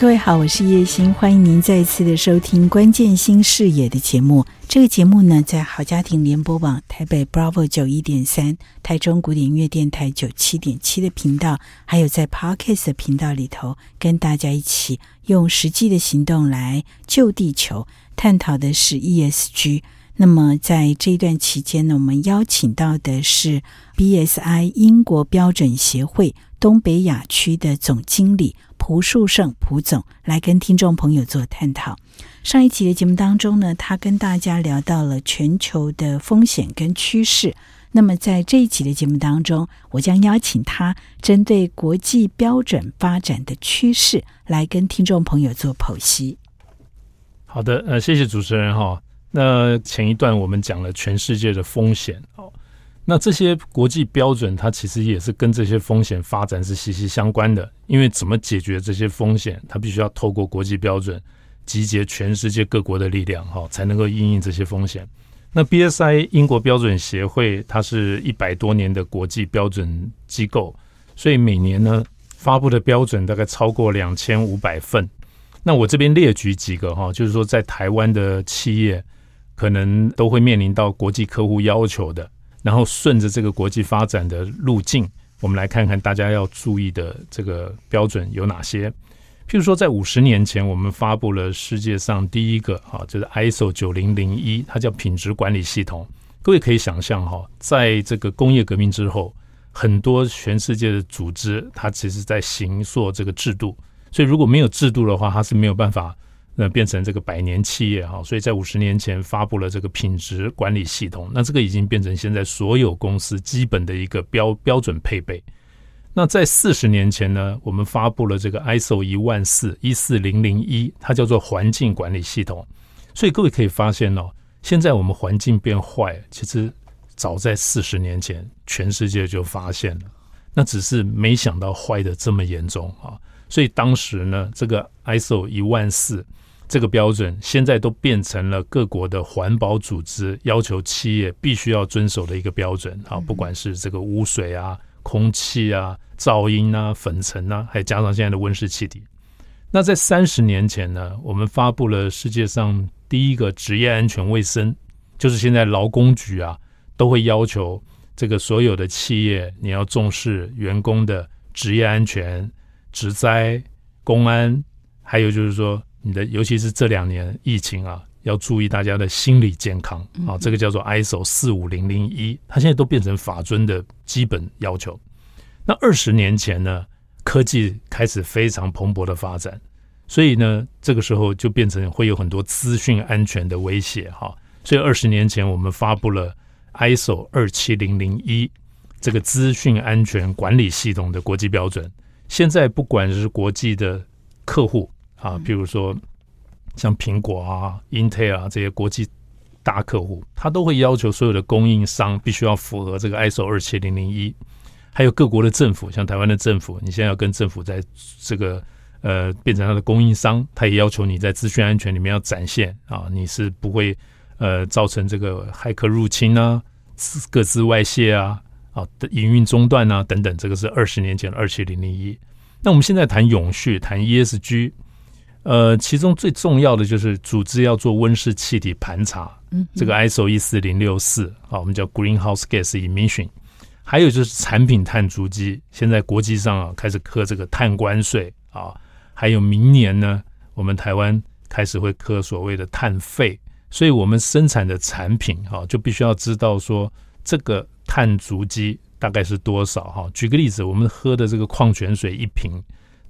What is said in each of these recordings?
各位好，我是叶欣，欢迎您再次的收听《关键新视野》的节目。这个节目呢，在好家庭联播网台北 Bravo 九一点三、台中古典音乐电台九七点七的频道，还有在 Podcast 的频道里头，跟大家一起用实际的行动来救地球，探讨的是 ESG。那么在这一段期间呢，我们邀请到的是 BSI 英国标准协会东北亚区的总经理。蒲树胜蒲总来跟听众朋友做探讨。上一集的节目当中呢，他跟大家聊到了全球的风险跟趋势。那么在这一集的节目当中，我将邀请他针对国际标准发展的趋势来跟听众朋友做剖析。好的，呃，谢谢主持人哈。那前一段我们讲了全世界的风险哦。那这些国际标准，它其实也是跟这些风险发展是息息相关的。因为怎么解决这些风险，它必须要透过国际标准，集结全世界各国的力量，哈，才能够应应这些风险。那 BSI 英国标准协会，它是一百多年的国际标准机构，所以每年呢发布的标准大概超过两千五百份。那我这边列举几个哈，就是说在台湾的企业可能都会面临到国际客户要求的。然后顺着这个国际发展的路径，我们来看看大家要注意的这个标准有哪些。譬如说，在五十年前，我们发布了世界上第一个啊，就是 ISO 九零零一，它叫品质管理系统。各位可以想象哈，在这个工业革命之后，很多全世界的组织，它其实在形塑这个制度。所以如果没有制度的话，它是没有办法。那变成这个百年企业哈，所以在五十年前发布了这个品质管理系统，那这个已经变成现在所有公司基本的一个标标准配备。那在四十年前呢，我们发布了这个 ISO 一万四一四零零一，它叫做环境管理系统。所以各位可以发现哦，现在我们环境变坏，其实早在四十年前全世界就发现了，那只是没想到坏的这么严重啊。所以当时呢，这个 ISO 一万四。这个标准现在都变成了各国的环保组织要求企业必须要遵守的一个标准啊，不管是这个污水啊、空气啊、噪音啊、粉尘啊，还加上现在的温室气体。那在三十年前呢，我们发布了世界上第一个职业安全卫生，就是现在劳工局啊都会要求这个所有的企业你要重视员工的职业安全、职灾、公安，还有就是说。你的，尤其是这两年疫情啊，要注意大家的心理健康啊。这个叫做 ISO 四五零零一，它现在都变成法尊的基本要求。那二十年前呢，科技开始非常蓬勃的发展，所以呢，这个时候就变成会有很多资讯安全的威胁哈。所以二十年前我们发布了 ISO 二七零零一这个资讯安全管理系统的国际标准。现在不管是国际的客户。啊，比如说像苹果啊、Intel 啊这些国际大客户，他都会要求所有的供应商必须要符合这个 ISO 二七零零一。还有各国的政府，像台湾的政府，你现在要跟政府在这个呃变成他的供应商，他也要求你在资讯安全里面要展现啊，你是不会呃造成这个骇客入侵啊、各自外泄啊、啊的营运中断啊等等。这个是二十年前的二七零零一。那我们现在谈永续，谈 ESG。呃，其中最重要的就是组织要做温室气体盘查，嗯，这个 ISO 一四零六四啊，我们叫 Greenhouse Gas Emission。还有就是产品碳足迹，现在国际上啊开始课这个碳关税啊，还有明年呢，我们台湾开始会课所谓的碳费，所以我们生产的产品啊就必须要知道说这个碳足迹大概是多少哈。举个例子，我们喝的这个矿泉水一瓶。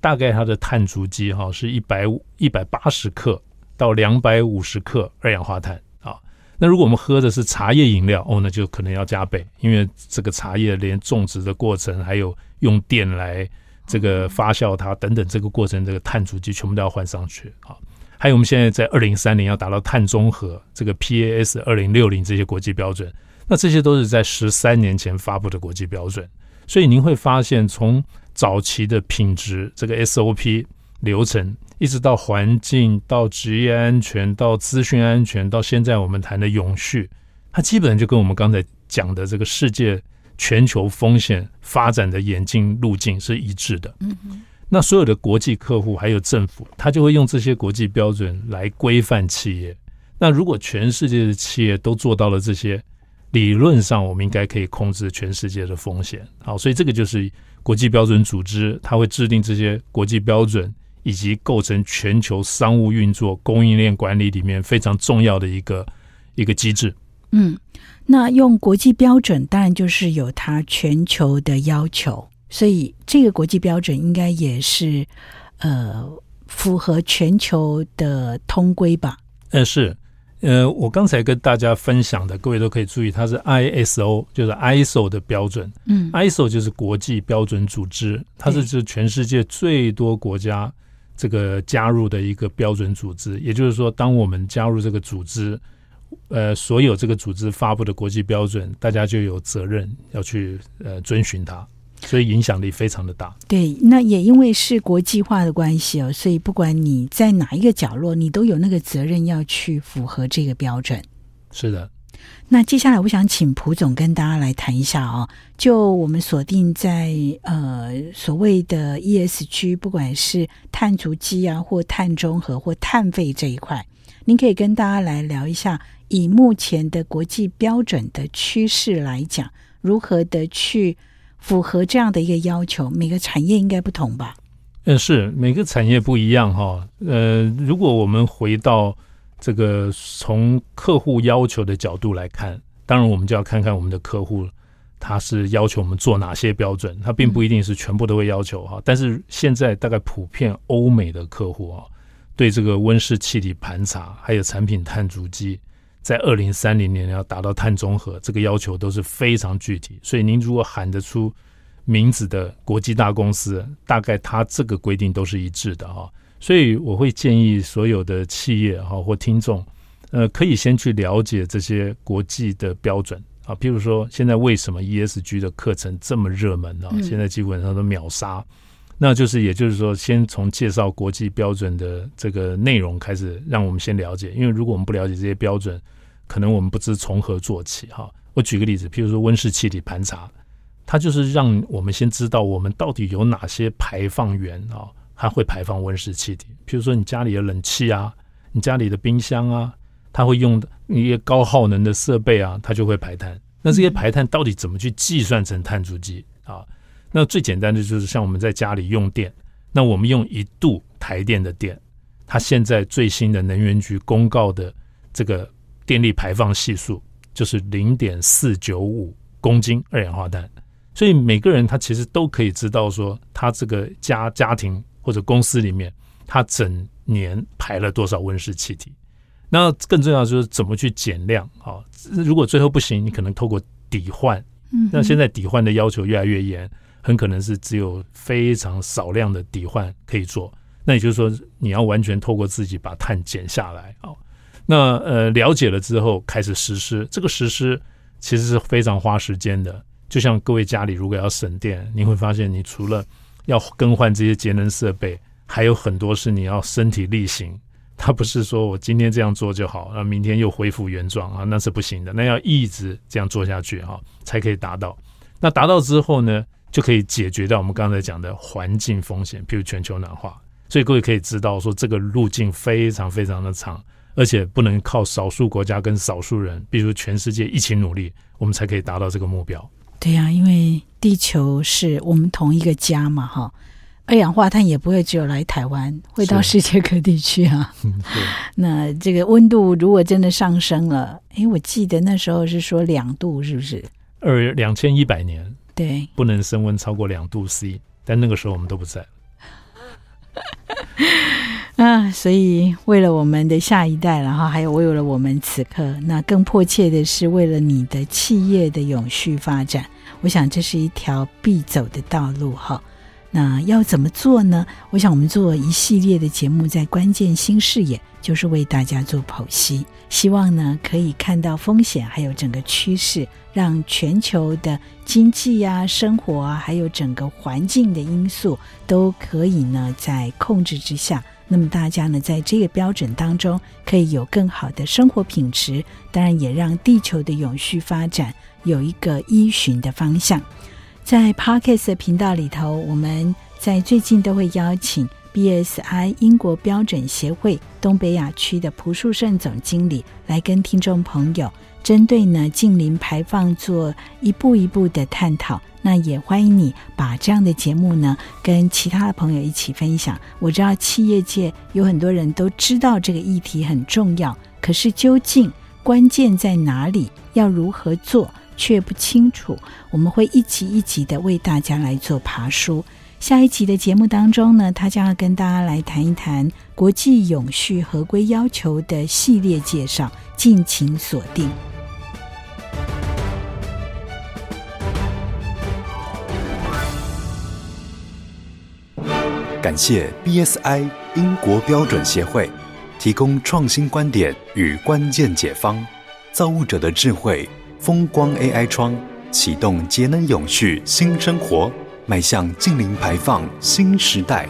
大概它的碳足迹哈是一百五一百八十克到两百五十克二氧化碳啊。那如果我们喝的是茶叶饮料哦，那就可能要加倍，因为这个茶叶连种植的过程，还有用电来这个发酵它等等这个过程，这个碳足迹全部都要换上去啊。还有我们现在在二零三零要达到碳中和，这个 PAS 二零六零这些国际标准，那这些都是在十三年前发布的国际标准，所以您会发现，从早期的品质这个 SOP 流程，一直到环境、到职业安全、到资讯安全，到现在我们谈的永续，它基本上就跟我们刚才讲的这个世界全球风险发展的演进路径是一致的。那所有的国际客户还有政府，他就会用这些国际标准来规范企业。那如果全世界的企业都做到了这些，理论上我们应该可以控制全世界的风险。好，所以这个就是国际标准组织，它会制定这些国际标准，以及构成全球商务运作、供应链管理里面非常重要的一个一个机制。嗯，那用国际标准，当然就是有它全球的要求。所以，这个国际标准应该也是呃符合全球的通规吧？呃，是，呃，我刚才跟大家分享的，各位都可以注意，它是 ISO，就是 ISO 的标准。嗯，ISO 就是国际标准组织，它是指全世界最多国家这个加入的一个标准组织。也就是说，当我们加入这个组织，呃，所有这个组织发布的国际标准，大家就有责任要去呃遵循它。所以影响力非常的大。对，那也因为是国际化的关系哦，所以不管你在哪一个角落，你都有那个责任要去符合这个标准。是的。那接下来我想请蒲总跟大家来谈一下哦，就我们锁定在呃所谓的 ESG，不管是碳足迹啊，或碳中和，或碳费这一块，您可以跟大家来聊一下，以目前的国际标准的趋势来讲，如何的去。符合这样的一个要求，每个产业应该不同吧？嗯，是每个产业不一样哈。呃，如果我们回到这个从客户要求的角度来看，当然我们就要看看我们的客户他是要求我们做哪些标准，他并不一定是全部都会要求哈。但是现在大概普遍欧美的客户啊，对这个温室气体盘查还有产品碳足迹。在二零三零年要达到碳中和，这个要求都是非常具体。所以您如果喊得出名字的国际大公司，大概它这个规定都是一致的哈。所以我会建议所有的企业哈或听众，呃，可以先去了解这些国际的标准啊。譬如说，现在为什么 ESG 的课程这么热门呢？现在基本上都秒杀。那就是也就是说，先从介绍国际标准的这个内容开始，让我们先了解。因为如果我们不了解这些标准，可能我们不知从何做起哈。我举个例子，譬如说温室气体盘查，它就是让我们先知道我们到底有哪些排放源啊，它会排放温室气体。譬如说你家里的冷气啊，你家里的冰箱啊，它会用一些高耗能的设备啊，它就会排碳。那这些排碳到底怎么去计算成碳足迹啊？那最简单的就是像我们在家里用电，那我们用一度台电的电，它现在最新的能源局公告的这个。电力排放系数就是零点四九五公斤二氧化碳，所以每个人他其实都可以知道说，他这个家家庭或者公司里面，他整年排了多少温室气体。那更重要的就是怎么去减量啊？如果最后不行，你可能透过抵换。嗯，那现在抵换的要求越来越严，很可能是只有非常少量的抵换可以做。那也就是说，你要完全透过自己把碳减下来啊。那呃，了解了之后开始实施，这个实施其实是非常花时间的。就像各位家里如果要省电，你会发现你除了要更换这些节能设备，还有很多是你要身体力行。它不是说我今天这样做就好，那明天又恢复原状啊，那是不行的。那要一直这样做下去哈，才可以达到。那达到之后呢，就可以解决掉我们刚才讲的环境风险，譬如全球暖化。所以各位可以知道说，这个路径非常非常的长。而且不能靠少数国家跟少数人，比如全世界一起努力，我们才可以达到这个目标。对呀、啊，因为地球是我们同一个家嘛，哈。二氧化碳也不会只有来台湾，会到世界各地去啊。那这个温度如果真的上升了，哎，我记得那时候是说两度，是不是？二两千一百年，对，不能升温超过两度 C，但那个时候我们都不在。啊，所以为了我们的下一代，然后还有为了我们此刻，那更迫切的是为了你的企业的永续发展，我想这是一条必走的道路哈。那要怎么做呢？我想我们做一系列的节目，在关键新视野，就是为大家做剖析，希望呢可以看到风险，还有整个趋势，让全球的经济啊、生活啊，还有整个环境的因素，都可以呢在控制之下。那么大家呢，在这个标准当中，可以有更好的生活品质，当然也让地球的永续发展有一个依循的方向。在 Podcast 频道里头，我们在最近都会邀请 BSI 英国标准协会东北亚区的蒲树胜总经理来跟听众朋友针对呢近邻排放做一步一步的探讨。那也欢迎你把这样的节目呢跟其他的朋友一起分享。我知道企业界有很多人都知道这个议题很重要，可是究竟关键在哪里？要如何做？却不清楚，我们会一集一集的为大家来做爬梳。下一集的节目当中呢，他将要跟大家来谈一谈国际永续合规要求的系列介绍，敬请锁定。感谢 BSI 英国标准协会提供创新观点与关键解方，造物者的智慧。风光 AI 窗启动节能永续新生活，迈向净零排放新时代。